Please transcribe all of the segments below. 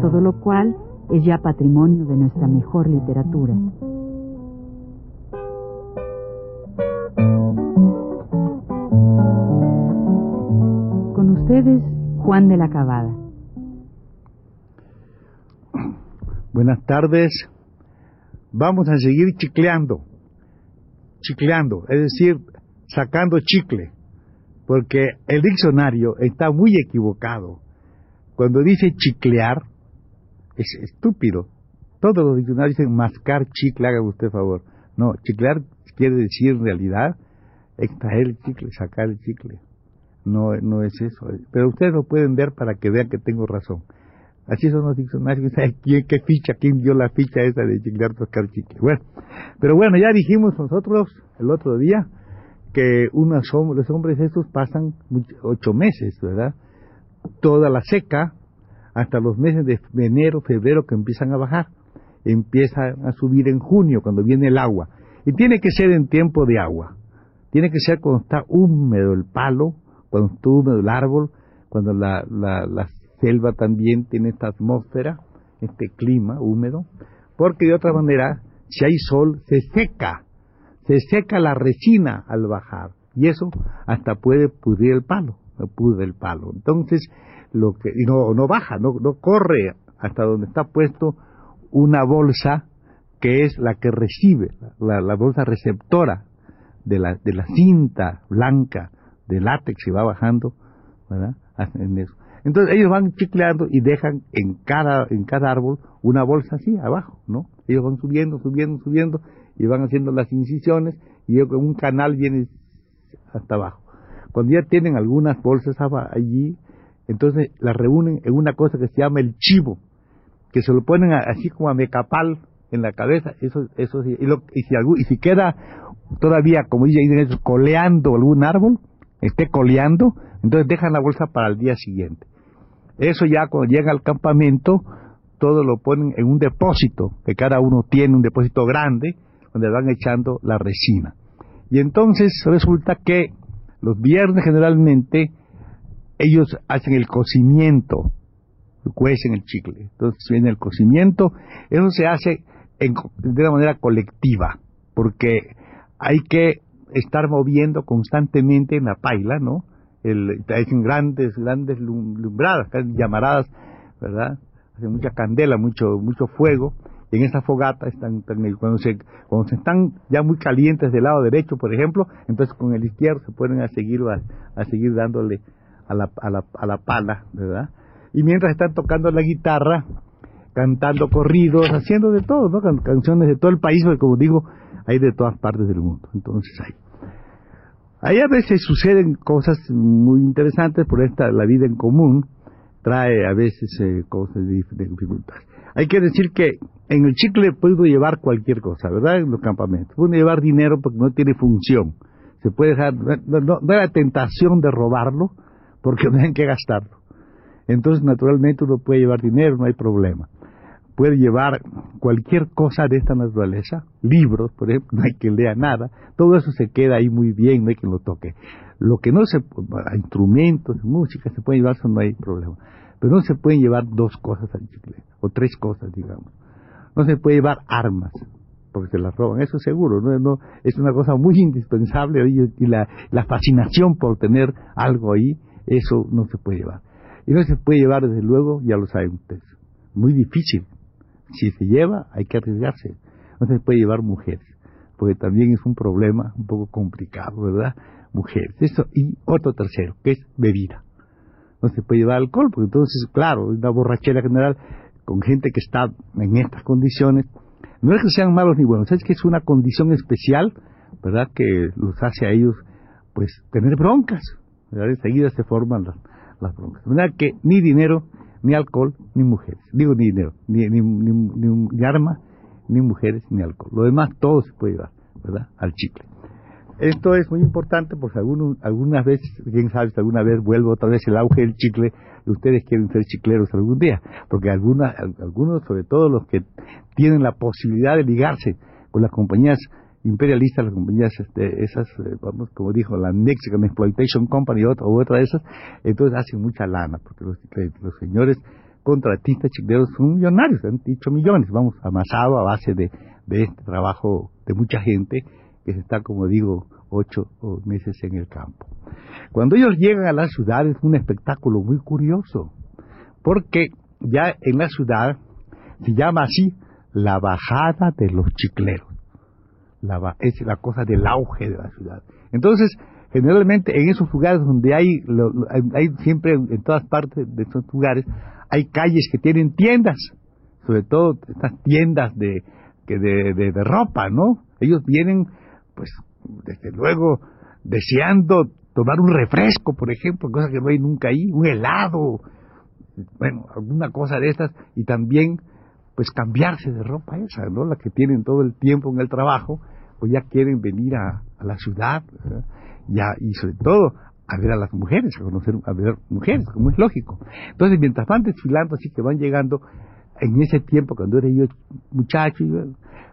todo lo cual es ya patrimonio de nuestra mejor literatura. Con ustedes, Juan de la Cabada. Buenas tardes. Vamos a seguir chicleando, chicleando, es decir, sacando chicle porque el diccionario está muy equivocado. Cuando dice chiclear, es estúpido. Todos los diccionarios dicen mascar chicle, haga usted favor. No, chiclear quiere decir en realidad extraer el chicle, sacar el chicle. No, no es eso. Pero ustedes lo pueden ver para que vean que tengo razón. Así son los diccionarios. ¿Quién, ¿Qué ficha? ¿Quién dio la ficha esa de chiclear, sacar chicle? Bueno, pero bueno, ya dijimos nosotros el otro día que unos los hombres estos pasan ocho meses, ¿verdad? Toda la seca, hasta los meses de enero, febrero, que empiezan a bajar. Empiezan a subir en junio, cuando viene el agua. Y tiene que ser en tiempo de agua. Tiene que ser cuando está húmedo el palo, cuando está húmedo el árbol, cuando la, la, selva también tiene esta atmósfera, este clima húmedo, porque de otra manera, si hay sol, se seca se seca la resina al bajar y eso hasta puede pudrir el palo, pudre el palo. Entonces, lo que y no no baja, no no corre hasta donde está puesto una bolsa que es la que recibe, la, bolsa receptora de la, de la cinta blanca de látex que va bajando. En eso. Entonces ellos van chicleando y dejan en cada, en cada árbol una bolsa así abajo, ¿no? Ellos van subiendo, subiendo, subiendo y van haciendo las incisiones y un canal viene hasta abajo. Cuando ya tienen algunas bolsas allí, entonces las reúnen en una cosa que se llama el chivo, que se lo ponen así como a mecapal en la cabeza, eso, eso y, y, si, y si queda todavía, como dicen eso, coleando algún árbol, esté coleando, entonces dejan la bolsa para el día siguiente. Eso ya cuando llega al campamento, todo lo ponen en un depósito, que cada uno tiene un depósito grande, donde van echando la resina. Y entonces resulta que los viernes generalmente ellos hacen el cocimiento, cuecen el chicle. Entonces viene el cocimiento, eso se hace de una manera colectiva, porque hay que estar moviendo constantemente en la paila, ¿no? El, hacen grandes, grandes lumbradas, llamaradas, ¿verdad? Hacen mucha candela, mucho, mucho fuego, en esa fogata están, cuando se cuando se están ya muy calientes del lado derecho por ejemplo entonces con el izquierdo se pueden a seguir a, seguir dándole a la, a la, a la pala verdad y mientras están tocando la guitarra cantando corridos haciendo de todo no canciones de todo el país porque como digo hay de todas partes del mundo entonces hay ahí a veces suceden cosas muy interesantes por esta la vida en común trae a veces eh, cosas de, de dificultad hay que decir que en el chicle puedo llevar cualquier cosa, ¿verdad? En los campamentos. Puedo llevar dinero porque no tiene función. Se puede dejar, no, hay la tentación de robarlo porque no hay que gastarlo. Entonces, naturalmente, uno puede llevar dinero, no hay problema. Puede llevar cualquier cosa de esta naturaleza, libros, por ejemplo, no hay que leer nada. Todo eso se queda ahí muy bien, no hay que lo toque. Lo que no se, instrumentos, música, se puede llevar, eso no hay problema. Pero no se pueden llevar dos cosas al chicle, o tres cosas, digamos. No se puede llevar armas, porque se las roban, eso seguro, ¿no? es una cosa muy indispensable y, la fascinación por tener algo ahí, eso no se puede llevar. Y no se puede llevar, desde luego, ya lo saben ustedes, muy difícil. Si se lleva, hay que arriesgarse. No se puede llevar mujeres, porque también es un problema un poco complicado, ¿verdad? Mujeres. Eso, y otro tercero, que es bebida no se puede llevar alcohol, porque entonces, claro, una borrachera general con gente que está en estas condiciones, no es que sean malos ni buenos, es que es una condición especial, ¿verdad?, que los hace a ellos, pues, tener broncas. Enseguida se forman las, broncas. De manera que ni dinero, ni alcohol, ni mujeres. Digo, ni dinero, ni, ni, ni, ni, armas, ni mujeres, ni alcohol. Lo demás todo se puede llevar, ¿verdad? Al chicle. Esto es muy importante porque algunos, algunas veces, quién sabe si alguna vez vuelve otra vez el auge del chicle y ustedes quieren ser chicleros algún día, porque algunas, algunos, sobre todo los que tienen la posibilidad de ligarse con las compañías imperialistas, las compañías este, esas, eh, vamos, como dijo la Mexican Exploitation Company o otra de esas, entonces hacen mucha lana, porque los, los señores contratistas chicleros son millonarios, han dicho millones, vamos, amasado a base de, de este trabajo de mucha gente que está, como digo, ocho meses en el campo. Cuando ellos llegan a la ciudad es un espectáculo muy curioso, porque ya en la ciudad se llama así la bajada de los chicleros. La, es la cosa del auge de la ciudad. Entonces, generalmente en esos lugares donde hay, hay siempre en todas partes de esos lugares, hay calles que tienen tiendas, sobre todo estas tiendas de, de, de, de ropa, ¿no? Ellos vienen pues desde luego deseando tomar un refresco, por ejemplo, cosa que no hay nunca ahí, un helado, bueno, alguna cosa de estas, y también pues cambiarse de ropa esa, ¿no? La que tienen todo el tiempo en el trabajo, pues ya quieren venir a, la ciudad, ya, y sobre todo a ver a las mujeres, a conocer a ver mujeres, como es lógico. Entonces, mientras van desfilando, así que van llegando, en ese tiempo, cuando era yo muchacho,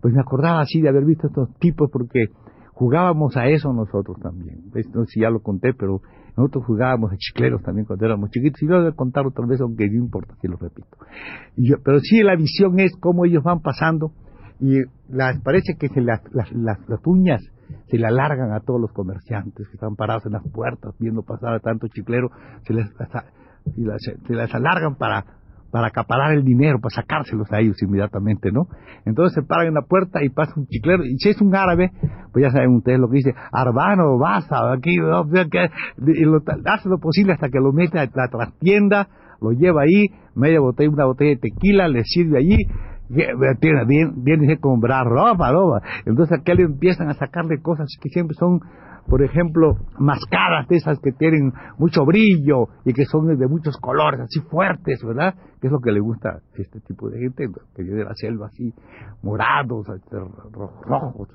pues me acordaba así de haber visto estos tipos, porque jugábamos a eso nosotros también. No sé si ya lo conté, pero nosotros jugábamos a chicleros también cuando éramos chiquitos. Y lo voy a contar otra vez, aunque no importa si lo repito. Y pero sí la visión es cómo ellos van pasando y las, parece que se las, las, las, uñas se le alargan a todos los comerciantes que están parados en las puertas viendo pasar a tanto chiclero, se les, se las alargan para para acaparar el dinero, para sacárselos a ellos inmediatamente, ¿no? Entonces se paran en la puerta y pasa un chiclero, y si es un árabe, pues ya saben ustedes lo que dice, Arbano, basta, aquí, y lo, hace lo posible hasta que lo mete a la trastienda, lo lleva ahí, media botella, una botella de tequila, le sirve allí, viene, viene a comprar ropa, ropa. Entonces aquí le empiezan a sacarle cosas que siempre son por ejemplo, mascadas de esas que tienen mucho brillo y que son de muchos colores, así fuertes, ¿verdad? Que es lo que le gusta a este tipo de gente, que viene de la selva así, morados, rojos,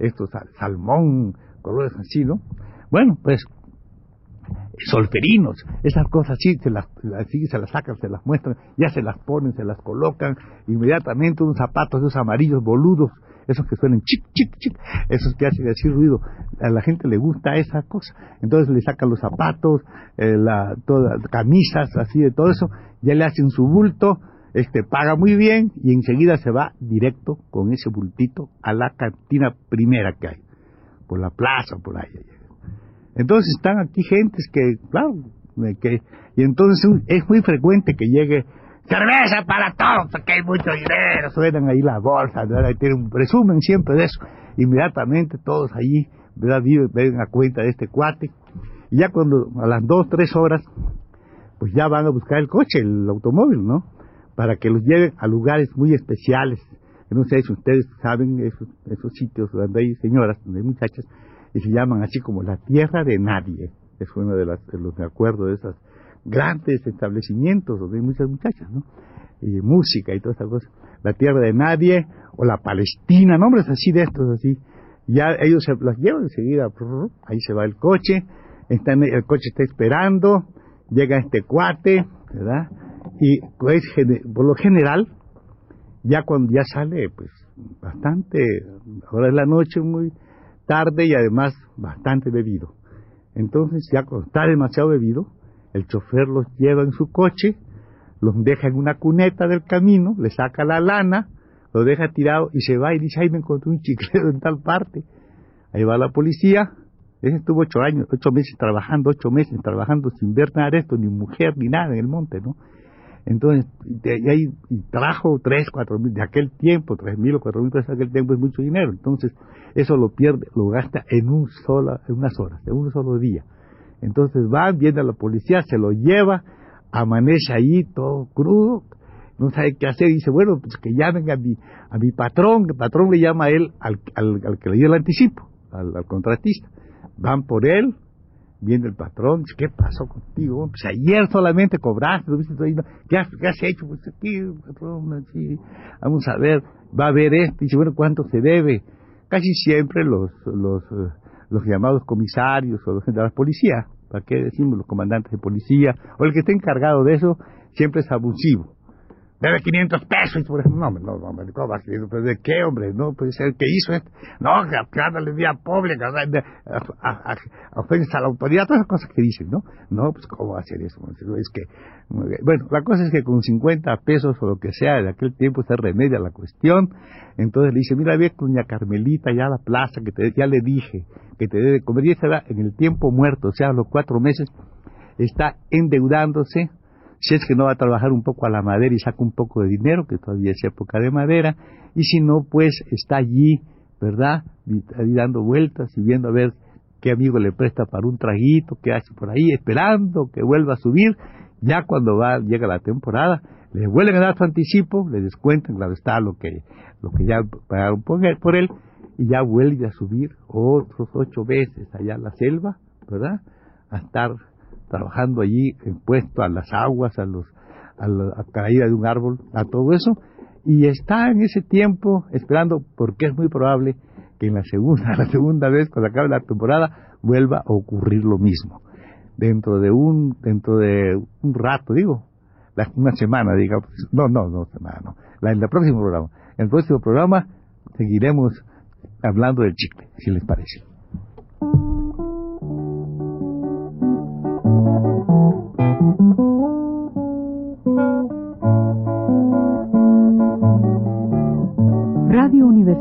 estos salmón, colores así, ¿no? Bueno, pues solferinos, esas cosas así se las, así se las sacan, se las muestran, ya se las ponen, se las colocan, inmediatamente unos zapatos esos amarillos boludos esos que suenan chic, chic, chic, esos que hacen así ruido, a la gente le gusta esa cosa. Entonces le sacan los zapatos, eh, la, todas, camisas, así de todo eso, ya le hacen su bulto, este paga muy bien y enseguida se va directo con ese bultito a la cantina primera que hay, por la plaza, por ahí. Entonces están aquí gentes que, claro, que, y entonces es muy frecuente que llegue cerveza para todos, que hay mucho dinero, suenan ahí las bolsas, Tienen, presumen siempre de eso. Inmediatamente todos allí, ¿verdad? Ven a cuenta de este cuate. Y ya cuando, a las dos, tres horas, pues ya van a buscar el coche, el automóvil, ¿no? Para que los lleven a lugares muy especiales. No sé si ustedes saben esos, sitios donde hay señoras, donde hay muchachas, y se llaman así como la tierra de nadie. Es uno de, las, de los de acuerdo de esas grandes establecimientos donde hay muchas muchachas, ¿no? Y música y todas esas cosas. La tierra de nadie o la Palestina, nombres así de estos, así. Ya ellos se las llevan enseguida, ahí se va el coche, el coche está esperando, llega este cuate, ¿verdad? Y pues, por lo general, ya cuando ya sale, pues bastante, ahora es la noche muy tarde y además bastante bebido. Entonces ya cuando está demasiado bebido, el chofer los lleva en su coche, los deja en una cuneta del camino, le saca la lana, lo deja tirado y se va y dice, ay, me encontré un chiclero en tal parte. Ahí va la policía, ese estuvo ocho años, ocho meses trabajando, ocho meses trabajando sin ver nada de esto, ni mujer, ni nada en el monte, ¿no? Entonces, y ahí trajo tres, cuatro mil, de aquel tiempo, tres mil o cuatro mil pesos de aquel tiempo es mucho dinero. Entonces, eso lo pierde, lo gasta en un sola, en unas horas, en un solo día. Entonces van, viene a la policía, se lo lleva, amanece ahí todo crudo, no sabe qué hacer, dice, bueno, pues que llamen a mi, a mi patrón, el patrón le llama a él al, al, que le dio el anticipo, al, contratista. Van por él, Viene el patrón, dice, ¿qué pasó contigo? Pues ayer solamente cobraste, ¿qué has, qué has hecho? Pues aquí, patrón, vamos a ver, va a ver esto, dice, bueno, ¿cuánto se debe? Casi siempre los, los, eh, los llamados comisarios o los de la policía, ¿para qué decimos los comandantes de policía? O el que esté encargado de eso, siempre es abusivo debe 500 pesos. Por ejemplo, no, no, no, ¿cómo vas ¿Pero de qué, hombre? No, puede ser que hizo esto. No, ándale vía pública, ofensa a la autoridad, todas esas cosas que dicen, ¿no? No, pues, ¿cómo va a hacer eso? Es que, bueno, la cosa es que con 50 pesos o lo que sea de aquel tiempo se remedia la cuestión. Entonces le dice, mira, ve con doña Carmelita ya la plaza, que te, ya le dije que te debe comer. Y esa en el tiempo muerto, o sea, a los cuatro meses, está endeudándose si es que no va a trabajar un poco a la madera y saca un poco de dinero, que todavía es época de madera, y si no, pues está allí, ¿verdad? dando vueltas y viendo a ver qué amigo le presta para un traguito, qué hace por ahí, esperando que vuelva a subir. Ya cuando va, llega la temporada, le vuelven a dar su anticipo, le descuentan, claro está, lo que, lo que ya pagaron por por él, y ya vuelve a subir otros ocho veces allá a la selva, ¿verdad? A estar trabajando allí, puesto a las aguas, a, los, a la caída de un árbol, a todo eso, y está en ese tiempo esperando, porque es muy probable que en la segunda, la segunda vez, cuando acabe la temporada, vuelva a ocurrir lo mismo. Dentro de un, dentro de un rato, digo, una semana, digamos, no, no, no, semana, no, la, en el próximo programa. En el próximo programa seguiremos hablando del chicle, si les parece.